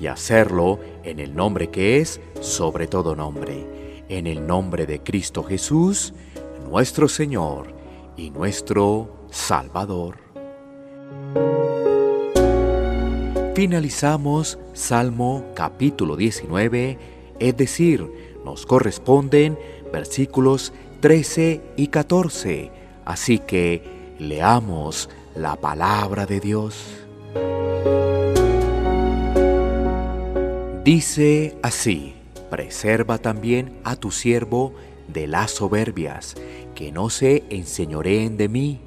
y hacerlo en el nombre que es sobre todo nombre, en el nombre de Cristo Jesús, nuestro Señor y nuestro Salvador. Finalizamos Salmo capítulo 19, es decir, nos corresponden versículos 13 y 14, así que leamos la palabra de Dios. Dice así, preserva también a tu siervo de las soberbias, que no se enseñoreen de mí.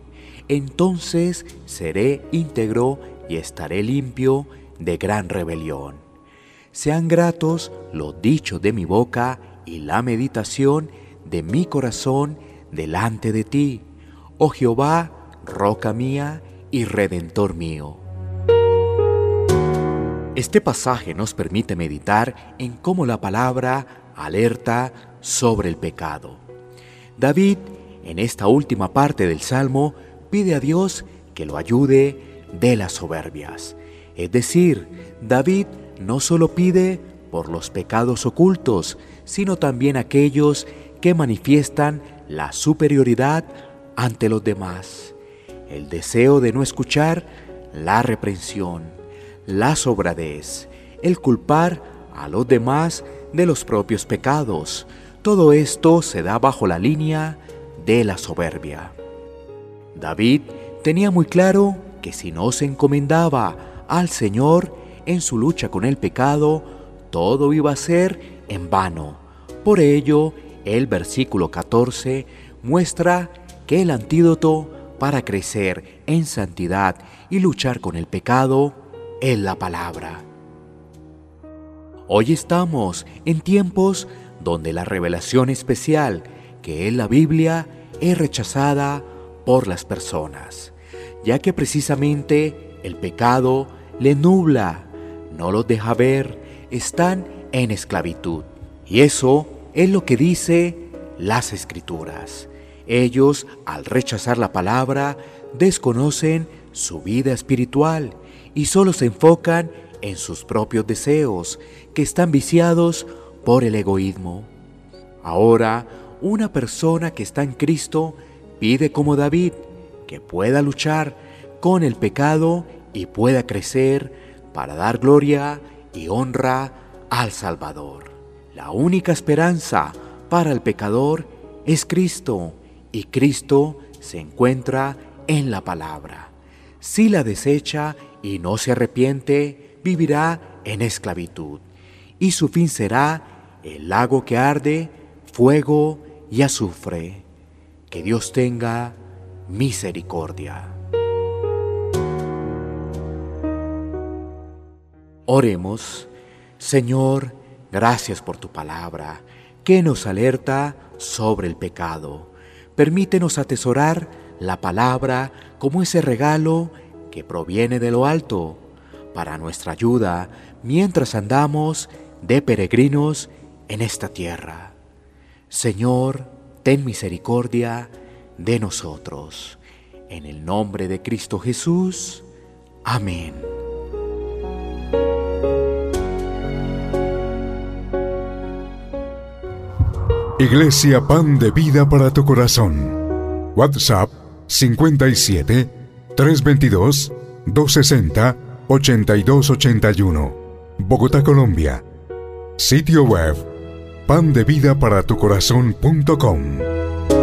Entonces seré íntegro y estaré limpio de gran rebelión. Sean gratos los dichos de mi boca y la meditación de mi corazón delante de ti, oh Jehová, roca mía y redentor mío. Este pasaje nos permite meditar en cómo la palabra alerta sobre el pecado. David, en esta última parte del Salmo, pide a Dios que lo ayude de las soberbias. Es decir, David no solo pide por los pecados ocultos, sino también aquellos que manifiestan la superioridad ante los demás. El deseo de no escuchar la reprensión la sobradez, el culpar a los demás de los propios pecados. Todo esto se da bajo la línea de la soberbia. David tenía muy claro que si no se encomendaba al Señor en su lucha con el pecado, todo iba a ser en vano. Por ello, el versículo 14 muestra que el antídoto para crecer en santidad y luchar con el pecado en la palabra. Hoy estamos en tiempos donde la revelación especial que es la Biblia es rechazada por las personas, ya que precisamente el pecado le nubla, no los deja ver, están en esclavitud. Y eso es lo que dice las escrituras. Ellos, al rechazar la palabra, desconocen su vida espiritual y solo se enfocan en sus propios deseos, que están viciados por el egoísmo. Ahora, una persona que está en Cristo pide como David que pueda luchar con el pecado y pueda crecer para dar gloria y honra al Salvador. La única esperanza para el pecador es Cristo y Cristo se encuentra en la palabra. Si la desecha y no se arrepiente, vivirá en esclavitud, y su fin será el lago que arde, fuego y azufre. Que Dios tenga misericordia. Oremos, Señor, gracias por tu palabra, que nos alerta sobre el pecado. Permítenos atesorar la palabra como ese regalo que proviene de lo alto para nuestra ayuda mientras andamos de peregrinos en esta tierra. Señor, ten misericordia de nosotros. En el nombre de Cristo Jesús. Amén. Iglesia Pan de Vida para tu Corazón. WhatsApp 57 322 260 8281. Bogotá, Colombia. Sitio web pandevidaparatucorazon.com.